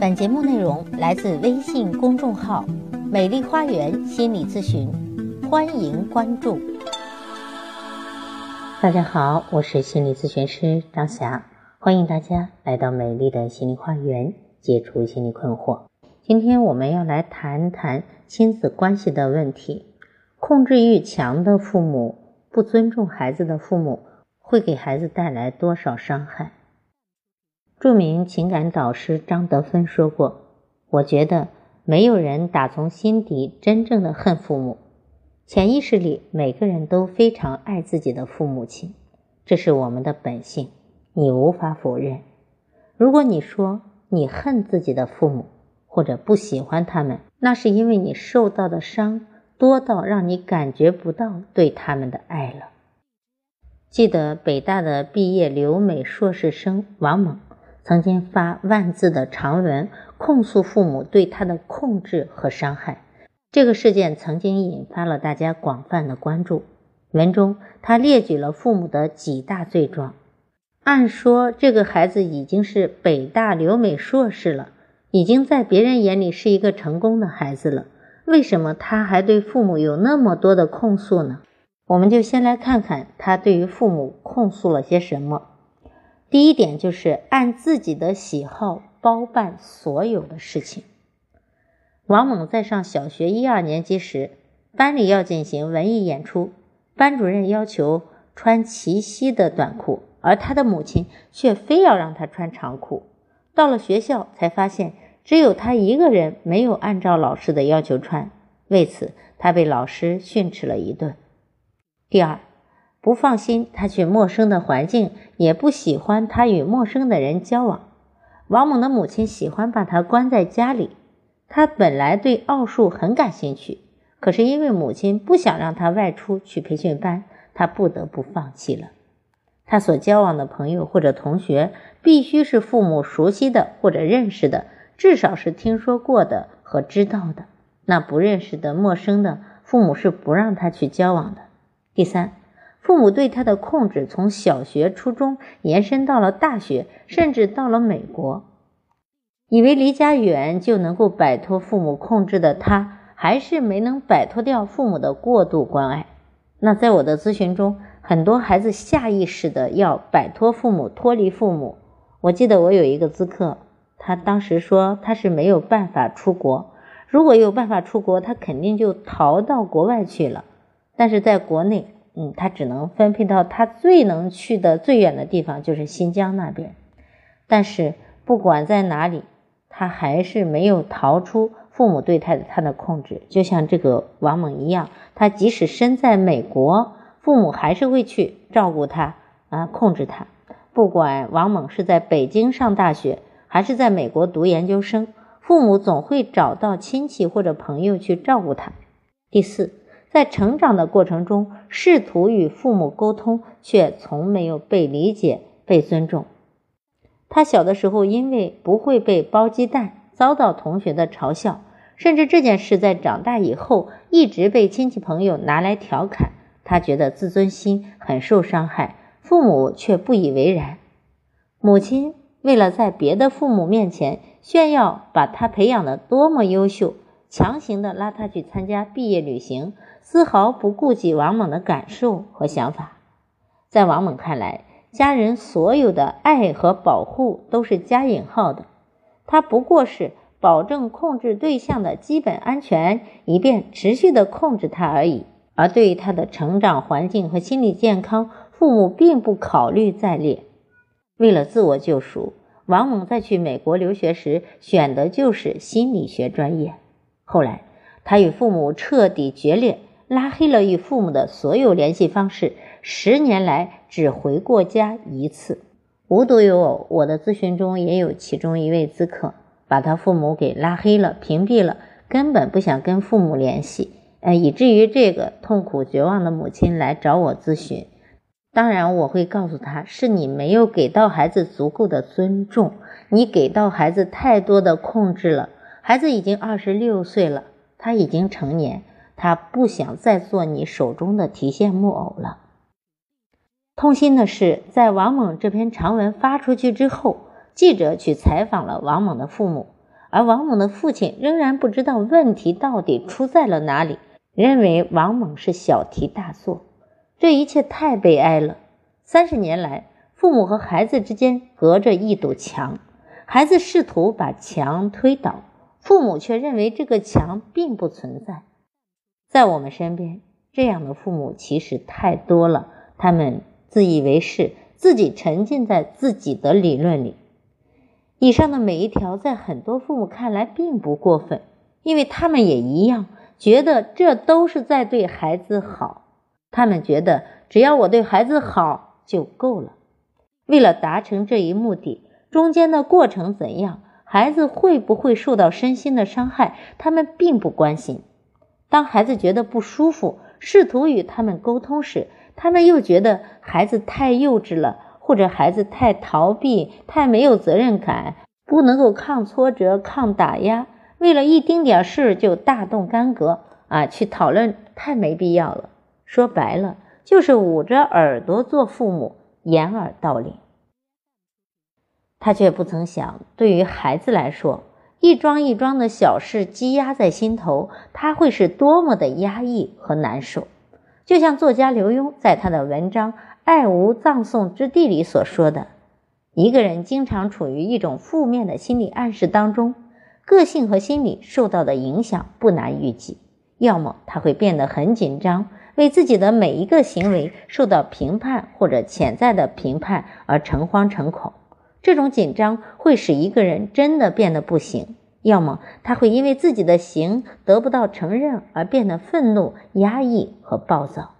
本节目内容来自微信公众号“美丽花园心理咨询”，欢迎关注。大家好，我是心理咨询师张霞，欢迎大家来到美丽的心理花园，解除心理困惑。今天我们要来谈谈亲子关系的问题。控制欲强的父母，不尊重孩子的父母，会给孩子带来多少伤害？著名情感导师张德芬说过：“我觉得没有人打从心底真正的恨父母，潜意识里每个人都非常爱自己的父母亲，这是我们的本性，你无法否认。如果你说你恨自己的父母或者不喜欢他们，那是因为你受到的伤多到让你感觉不到对他们的爱了。”记得北大的毕业留美硕士生王猛。曾经发万字的长文控诉父母对他的控制和伤害，这个事件曾经引发了大家广泛的关注。文中他列举了父母的几大罪状。按说这个孩子已经是北大留美硕士了，已经在别人眼里是一个成功的孩子了，为什么他还对父母有那么多的控诉呢？我们就先来看看他对于父母控诉了些什么。第一点就是按自己的喜好包办所有的事情。王猛在上小学一二年级时，班里要进行文艺演出，班主任要求穿齐膝的短裤，而他的母亲却非要让他穿长裤。到了学校才发现，只有他一个人没有按照老师的要求穿，为此他被老师训斥了一顿。第二。不放心他去陌生的环境，也不喜欢他与陌生的人交往。王猛的母亲喜欢把他关在家里。他本来对奥数很感兴趣，可是因为母亲不想让他外出去培训班，他不得不放弃了。他所交往的朋友或者同学，必须是父母熟悉的或者认识的，至少是听说过的和知道的。那不认识的、陌生的，父母是不让他去交往的。第三。父母对他的控制从小学、初中延伸到了大学，甚至到了美国。以为离家远就能够摆脱父母控制的他，还是没能摆脱掉父母的过度关爱。那在我的咨询中，很多孩子下意识的要摆脱父母、脱离父母。我记得我有一个咨客，他当时说他是没有办法出国，如果有办法出国，他肯定就逃到国外去了。但是在国内。嗯，他只能分配到他最能去的最远的地方，就是新疆那边。但是不管在哪里，他还是没有逃出父母对他的他的控制。就像这个王猛一样，他即使身在美国，父母还是会去照顾他啊，控制他。不管王猛是在北京上大学，还是在美国读研究生，父母总会找到亲戚或者朋友去照顾他。第四。在成长的过程中，试图与父母沟通，却从没有被理解、被尊重。他小的时候因为不会被包鸡蛋，遭到同学的嘲笑，甚至这件事在长大以后一直被亲戚朋友拿来调侃。他觉得自尊心很受伤害，父母却不以为然。母亲为了在别的父母面前炫耀把他培养的多么优秀，强行的拉他去参加毕业旅行。丝毫不顾及王猛的感受和想法，在王猛看来，家人所有的爱和保护都是加引号的，他不过是保证控制对象的基本安全，以便持续的控制他而已。而对于他的成长环境和心理健康，父母并不考虑在列。为了自我救赎，王猛在去美国留学时选的就是心理学专业。后来，他与父母彻底决裂。拉黑了与父母的所有联系方式，十年来只回过家一次。无独有偶，我的咨询中也有其中一位咨客，把他父母给拉黑了、屏蔽了，根本不想跟父母联系，呃，以至于这个痛苦绝望的母亲来找我咨询。当然，我会告诉他，是你没有给到孩子足够的尊重，你给到孩子太多的控制了。孩子已经二十六岁了，他已经成年。他不想再做你手中的提线木偶了。痛心的是，在王猛这篇长文发出去之后，记者去采访了王猛的父母，而王猛的父亲仍然不知道问题到底出在了哪里，认为王猛是小题大做。这一切太悲哀了。三十年来，父母和孩子之间隔着一堵墙，孩子试图把墙推倒，父母却认为这个墙并不存在。在我们身边，这样的父母其实太多了。他们自以为是，自己沉浸在自己的理论里。以上的每一条，在很多父母看来并不过分，因为他们也一样觉得这都是在对孩子好。他们觉得只要我对孩子好就够了。为了达成这一目的，中间的过程怎样，孩子会不会受到身心的伤害，他们并不关心。当孩子觉得不舒服，试图与他们沟通时，他们又觉得孩子太幼稚了。或者孩子太逃避、太没有责任感，不能够抗挫折、抗打压，为了一丁点事就大动干戈啊，去讨论太没必要了。说白了，就是捂着耳朵做父母，掩耳盗铃。他却不曾想，对于孩子来说，一桩一桩的小事积压在心头，他会是多么的压抑和难受。就像作家刘墉在他的文章。爱无葬送之地里所说的，一个人经常处于一种负面的心理暗示当中，个性和心理受到的影响不难预计。要么他会变得很紧张，为自己的每一个行为受到评判或者潜在的评判而诚惶诚恐，这种紧张会使一个人真的变得不行；要么他会因为自己的行得不到承认而变得愤怒、压抑和暴躁。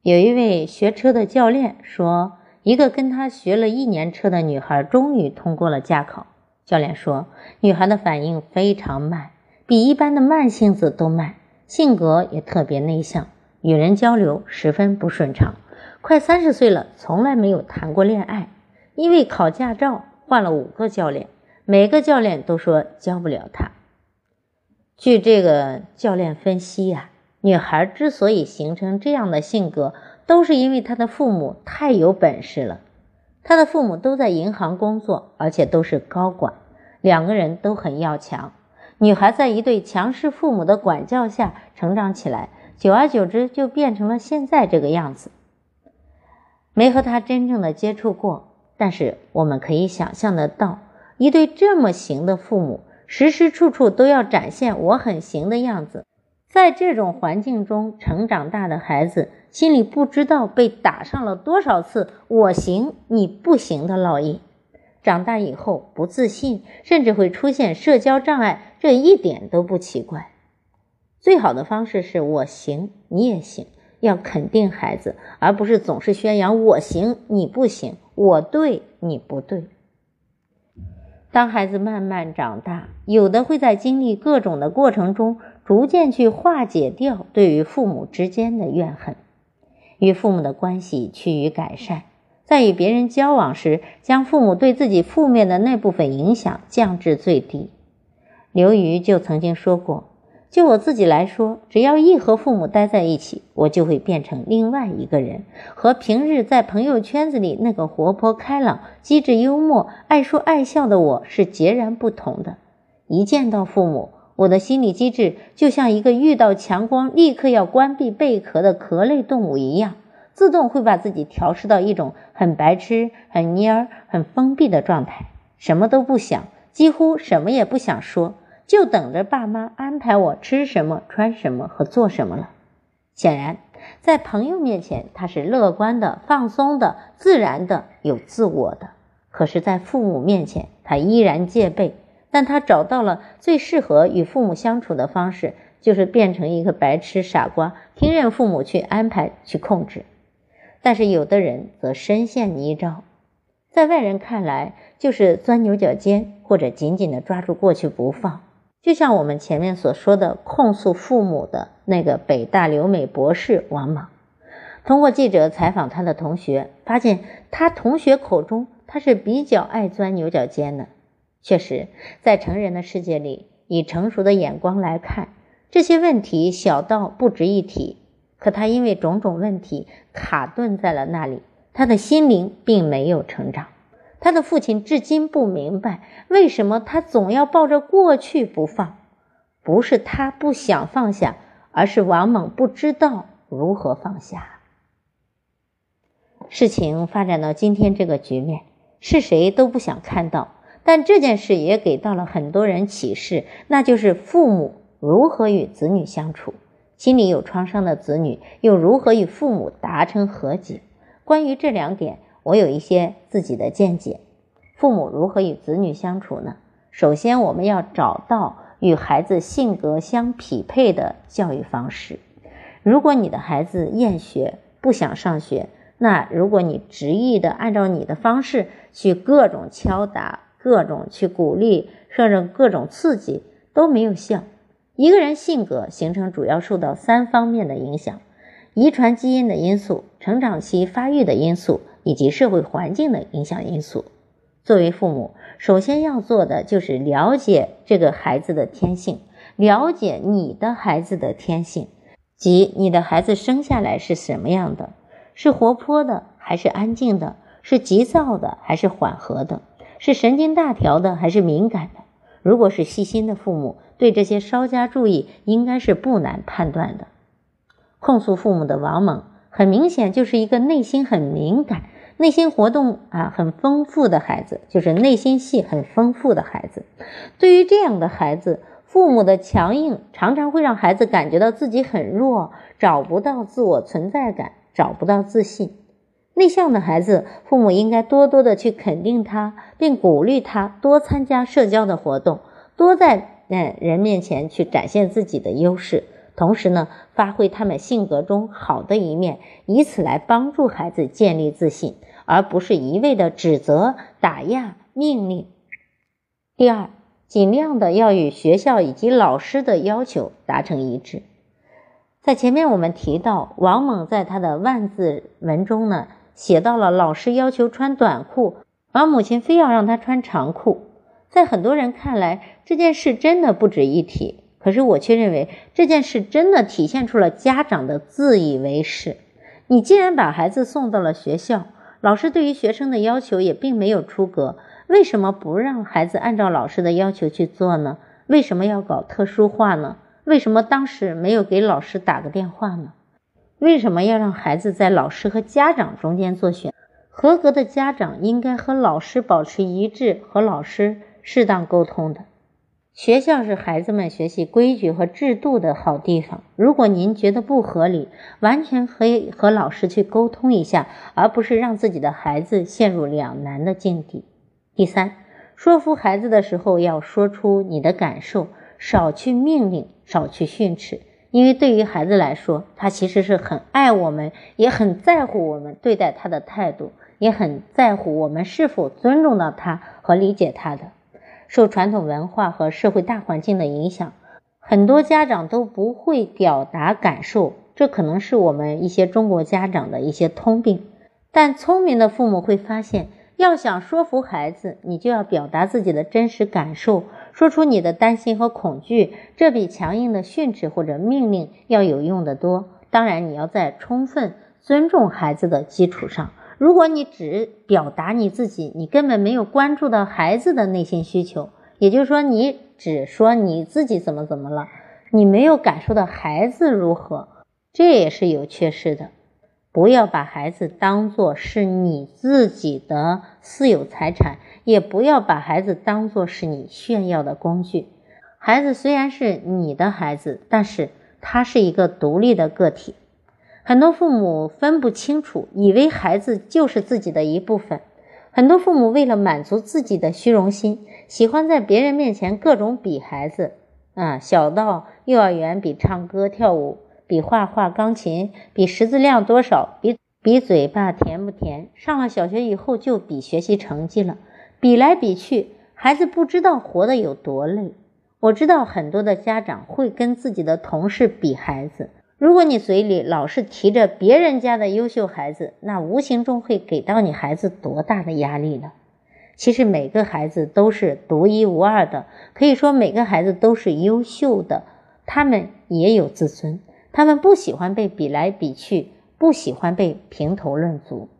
有一位学车的教练说，一个跟他学了一年车的女孩终于通过了驾考。教练说，女孩的反应非常慢，比一般的慢性子都慢，性格也特别内向，与人交流十分不顺畅。快三十岁了，从来没有谈过恋爱。因为考驾照换了五个教练，每个教练都说教不了他。据这个教练分析呀。女孩之所以形成这样的性格，都是因为她的父母太有本事了。她的父母都在银行工作，而且都是高管，两个人都很要强。女孩在一对强势父母的管教下成长起来，久而久之就变成了现在这个样子。没和她真正的接触过，但是我们可以想象得到，一对这么行的父母，时时处处都要展现我很行的样子。在这种环境中成长大的孩子，心里不知道被打上了多少次“我行你不行”的烙印。长大以后不自信，甚至会出现社交障碍，这一点都不奇怪。最好的方式是我行你也行，要肯定孩子，而不是总是宣扬我行你不行，我对你不对。当孩子慢慢长大，有的会在经历各种的过程中。逐渐去化解掉对于父母之间的怨恨，与父母的关系趋于改善，在与别人交往时，将父母对自己负面的那部分影响降至最低。刘瑜就曾经说过：“就我自己来说，只要一和父母待在一起，我就会变成另外一个人，和平日在朋友圈子里那个活泼开朗、机智幽默、爱说爱笑的我是截然不同的。一见到父母。”我的心理机制就像一个遇到强光立刻要关闭贝壳的壳类动物一样，自动会把自己调试到一种很白痴、很蔫儿、很封闭的状态，什么都不想，几乎什么也不想说，就等着爸妈安排我吃什么、穿什么和做什么了。显然，在朋友面前他是乐观的、放松的、自然的、有自我的；可是，在父母面前，他依然戒备。但他找到了最适合与父母相处的方式，就是变成一个白痴傻瓜，听任父母去安排去控制。但是有的人则深陷泥沼，在外人看来就是钻牛角尖，或者紧紧的抓住过去不放。就像我们前面所说的控诉父母的那个北大留美博士王莽，通过记者采访他的同学，发现他同学口中他是比较爱钻牛角尖的。确实，在成人的世界里，以成熟的眼光来看，这些问题小到不值一提。可他因为种种问题卡顿在了那里，他的心灵并没有成长。他的父亲至今不明白为什么他总要抱着过去不放，不是他不想放下，而是王猛不知道如何放下。事情发展到今天这个局面，是谁都不想看到，但这件事也给到了很多人启示，那就是父母如何与子女相处，心里有创伤的子女又如何与父母达成和解。关于这两点。我有一些自己的见解，父母如何与子女相处呢？首先，我们要找到与孩子性格相匹配的教育方式。如果你的孩子厌学，不想上学，那如果你执意的按照你的方式去各种敲打、各种去鼓励，甚至各种刺激都没有效。一个人性格形成主要受到三方面的影响：遗传基因的因素、成长期发育的因素。以及社会环境的影响因素，作为父母，首先要做的就是了解这个孩子的天性，了解你的孩子的天性，即你的孩子生下来是什么样的，是活泼的还是安静的，是急躁的还是缓和的，是神经大条的还是敏感的。如果是细心的父母，对这些稍加注意，应该是不难判断的。控诉父母的王猛，很明显就是一个内心很敏感。内心活动啊很丰富的孩子，就是内心戏很丰富的孩子。对于这样的孩子，父母的强硬常常会让孩子感觉到自己很弱，找不到自我存在感，找不到自信。内向的孩子，父母应该多多的去肯定他，并鼓励他多参加社交的活动，多在嗯人面前去展现自己的优势。同时呢，发挥他们性格中好的一面，以此来帮助孩子建立自信，而不是一味的指责、打压、命令。第二，尽量的要与学校以及老师的要求达成一致。在前面我们提到，王猛在他的万字文中呢，写到了老师要求穿短裤，而母亲非要让他穿长裤。在很多人看来，这件事真的不值一提。可是我却认为这件事真的体现出了家长的自以为是。你既然把孩子送到了学校，老师对于学生的要求也并没有出格，为什么不让孩子按照老师的要求去做呢？为什么要搞特殊化呢？为什么当时没有给老师打个电话呢？为什么要让孩子在老师和家长中间做选？合格的家长应该和老师保持一致，和老师适当沟通的。学校是孩子们学习规矩和制度的好地方。如果您觉得不合理，完全可以和老师去沟通一下，而不是让自己的孩子陷入两难的境地。第三，说服孩子的时候要说出你的感受，少去命令，少去训斥，因为对于孩子来说，他其实是很爱我们，也很在乎我们对待他的态度，也很在乎我们是否尊重到他和理解他的。受传统文化和社会大环境的影响，很多家长都不会表达感受，这可能是我们一些中国家长的一些通病。但聪明的父母会发现，要想说服孩子，你就要表达自己的真实感受，说出你的担心和恐惧，这比强硬的训斥或者命令要有用的多。当然，你要在充分尊重孩子的基础上。如果你只表达你自己，你根本没有关注到孩子的内心需求，也就是说，你只说你自己怎么怎么了，你没有感受到孩子如何，这也是有缺失的。不要把孩子当做是你自己的私有财产，也不要把孩子当做是你炫耀的工具。孩子虽然是你的孩子，但是他是一个独立的个体。很多父母分不清楚，以为孩子就是自己的一部分。很多父母为了满足自己的虚荣心，喜欢在别人面前各种比孩子。啊，小到幼儿园比唱歌跳舞，比画画钢琴，比识字量多少，比比嘴巴甜不甜。上了小学以后就比学习成绩了，比来比去，孩子不知道活得有多累。我知道很多的家长会跟自己的同事比孩子。如果你嘴里老是提着别人家的优秀孩子，那无形中会给到你孩子多大的压力呢？其实每个孩子都是独一无二的，可以说每个孩子都是优秀的，他们也有自尊，他们不喜欢被比来比去，不喜欢被评头论足。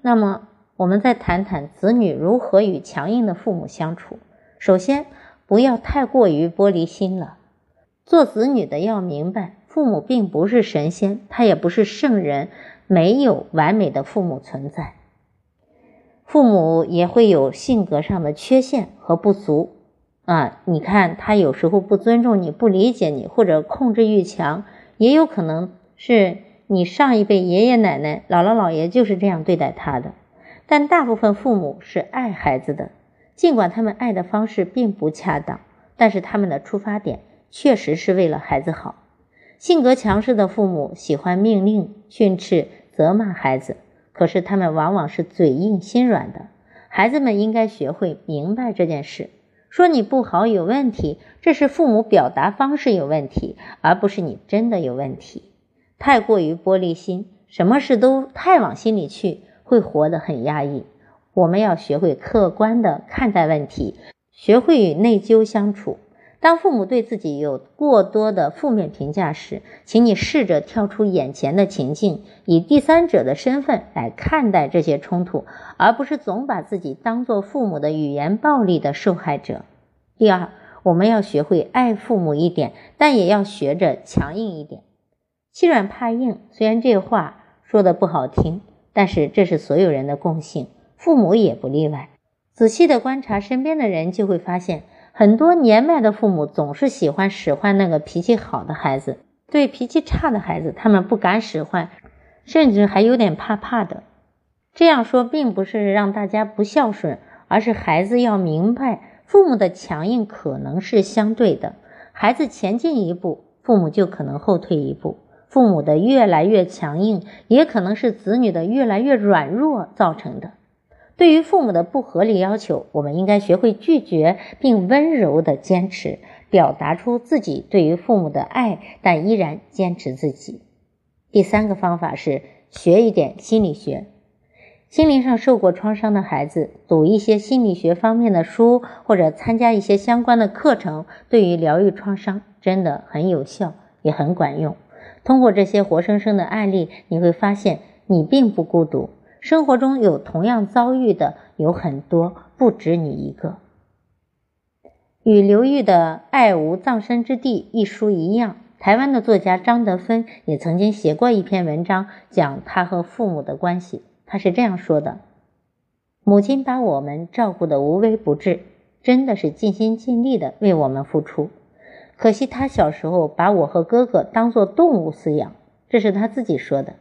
那么我们再谈谈子女如何与强硬的父母相处。首先，不要太过于玻璃心了。做子女的要明白，父母并不是神仙，他也不是圣人，没有完美的父母存在。父母也会有性格上的缺陷和不足啊！你看，他有时候不尊重你，不理解你，或者控制欲强，也有可能是你上一辈爷爷奶奶、姥姥姥爷就是这样对待他的。但大部分父母是爱孩子的，尽管他们爱的方式并不恰当，但是他们的出发点确实是为了孩子好。性格强势的父母喜欢命令、训斥、责骂孩子，可是他们往往是嘴硬心软的。孩子们应该学会明白这件事：说你不好有问题，这是父母表达方式有问题，而不是你真的有问题。太过于玻璃心，什么事都太往心里去。会活得很压抑。我们要学会客观的看待问题，学会与内疚相处。当父母对自己有过多的负面评价时，请你试着跳出眼前的情境，以第三者的身份来看待这些冲突，而不是总把自己当做父母的语言暴力的受害者。第二，我们要学会爱父母一点，但也要学着强硬一点。欺软怕硬，虽然这话说的不好听。但是这是所有人的共性，父母也不例外。仔细的观察身边的人，就会发现，很多年迈的父母总是喜欢使唤那个脾气好的孩子，对脾气差的孩子，他们不敢使唤，甚至还有点怕怕的。这样说并不是让大家不孝顺，而是孩子要明白，父母的强硬可能是相对的，孩子前进一步，父母就可能后退一步。父母的越来越强硬，也可能是子女的越来越软弱造成的。对于父母的不合理要求，我们应该学会拒绝，并温柔的坚持，表达出自己对于父母的爱，但依然坚持自己。第三个方法是学一点心理学。心灵上受过创伤的孩子，读一些心理学方面的书，或者参加一些相关的课程，对于疗愈创伤真的很有效，也很管用。通过这些活生生的案例，你会发现你并不孤独，生活中有同样遭遇的有很多，不止你一个。与刘玉的《爱无葬身之地》一书一样，台湾的作家张德芬也曾经写过一篇文章，讲他和父母的关系。他是这样说的：“母亲把我们照顾得无微不至，真的是尽心尽力的为我们付出。”可惜他小时候把我和哥哥当作动物饲养，这是他自己说的。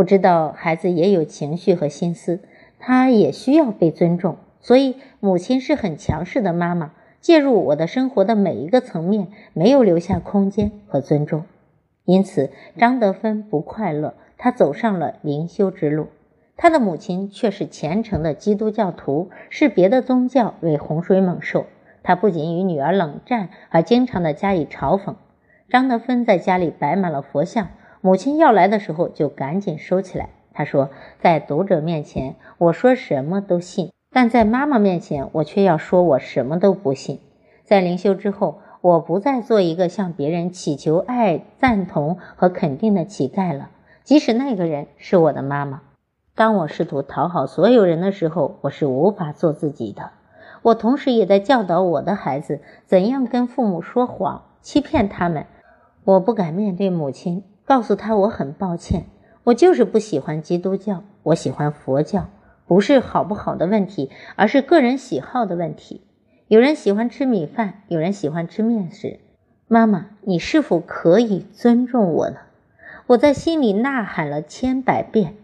不知道孩子也有情绪和心思，他也需要被尊重。所以母亲是很强势的妈妈，介入我的生活的每一个层面，没有留下空间和尊重。因此，张德芬不快乐，他走上了灵修之路。他的母亲却是虔诚的基督教徒，视别的宗教为洪水猛兽。他不仅与女儿冷战，还经常的加以嘲讽。张德芬在家里摆满了佛像，母亲要来的时候就赶紧收起来。他说：“在读者面前，我说什么都信；但在妈妈面前，我却要说我什么都不信。”在灵修之后，我不再做一个向别人祈求爱、赞同和肯定的乞丐了，即使那个人是我的妈妈。当我试图讨好所有人的时候，我是无法做自己的。我同时也在教导我的孩子怎样跟父母说谎，欺骗他们。我不敢面对母亲，告诉他我很抱歉，我就是不喜欢基督教，我喜欢佛教，不是好不好的问题，而是个人喜好的问题。有人喜欢吃米饭，有人喜欢吃面食。妈妈，你是否可以尊重我呢？我在心里呐喊了千百遍，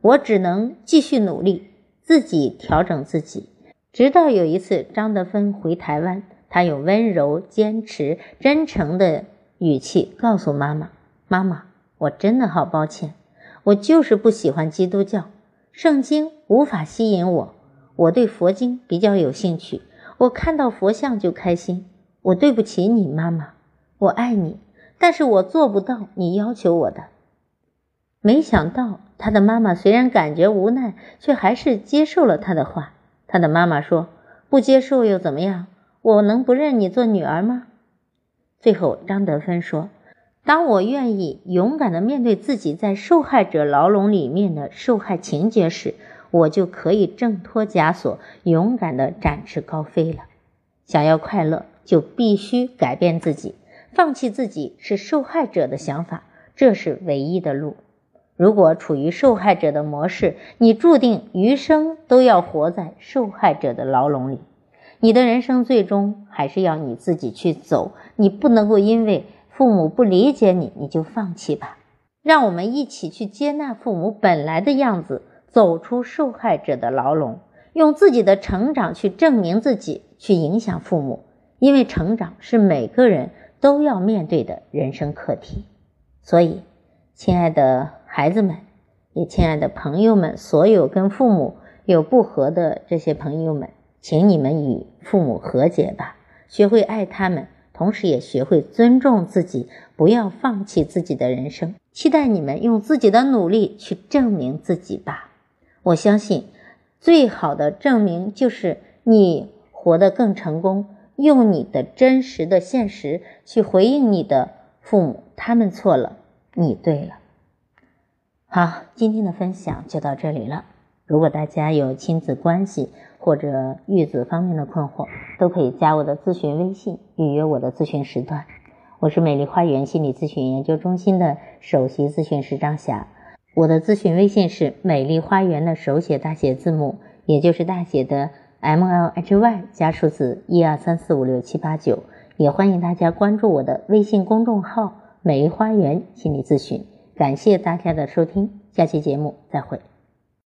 我只能继续努力，自己调整自己。直到有一次，张德芬回台湾，他用温柔、坚持、真诚的语气告诉妈妈：“妈妈，我真的好抱歉，我就是不喜欢基督教，圣经无法吸引我，我对佛经比较有兴趣，我看到佛像就开心。我对不起你，妈妈，我爱你，但是我做不到你要求我的。”没想到，他的妈妈虽然感觉无奈，却还是接受了他的话。他的妈妈说：“不接受又怎么样？我能不认你做女儿吗？”最后，张德芬说：“当我愿意勇敢地面对自己在受害者牢笼里面的受害情节时，我就可以挣脱枷锁，勇敢地展翅高飞了。想要快乐，就必须改变自己，放弃自己是受害者的想法，这是唯一的路。如果处于受害者的模式，你注定余生都要活在受害者的牢笼里。你的人生最终还是要你自己去走，你不能够因为父母不理解你，你就放弃吧。让我们一起去接纳父母本来的样子，走出受害者的牢笼，用自己的成长去证明自己，去影响父母。因为成长是每个人都要面对的人生课题，所以，亲爱的。孩子们，也亲爱的朋友们，所有跟父母有不和的这些朋友们，请你们与父母和解吧，学会爱他们，同时也学会尊重自己，不要放弃自己的人生。期待你们用自己的努力去证明自己吧。我相信，最好的证明就是你活得更成功，用你的真实的现实去回应你的父母，他们错了，你对了。好，今天的分享就到这里了。如果大家有亲子关系或者育子方面的困惑，都可以加我的咨询微信，预约我的咨询时段。我是美丽花园心理咨询研究中心的首席咨询师张霞，我的咨询微信是美丽花园的手写大写字母，也就是大写的 M L H Y 加数字一二三四五六七八九。也欢迎大家关注我的微信公众号“美丽花园心理咨询”。感谢大家的收听，下期节目再会。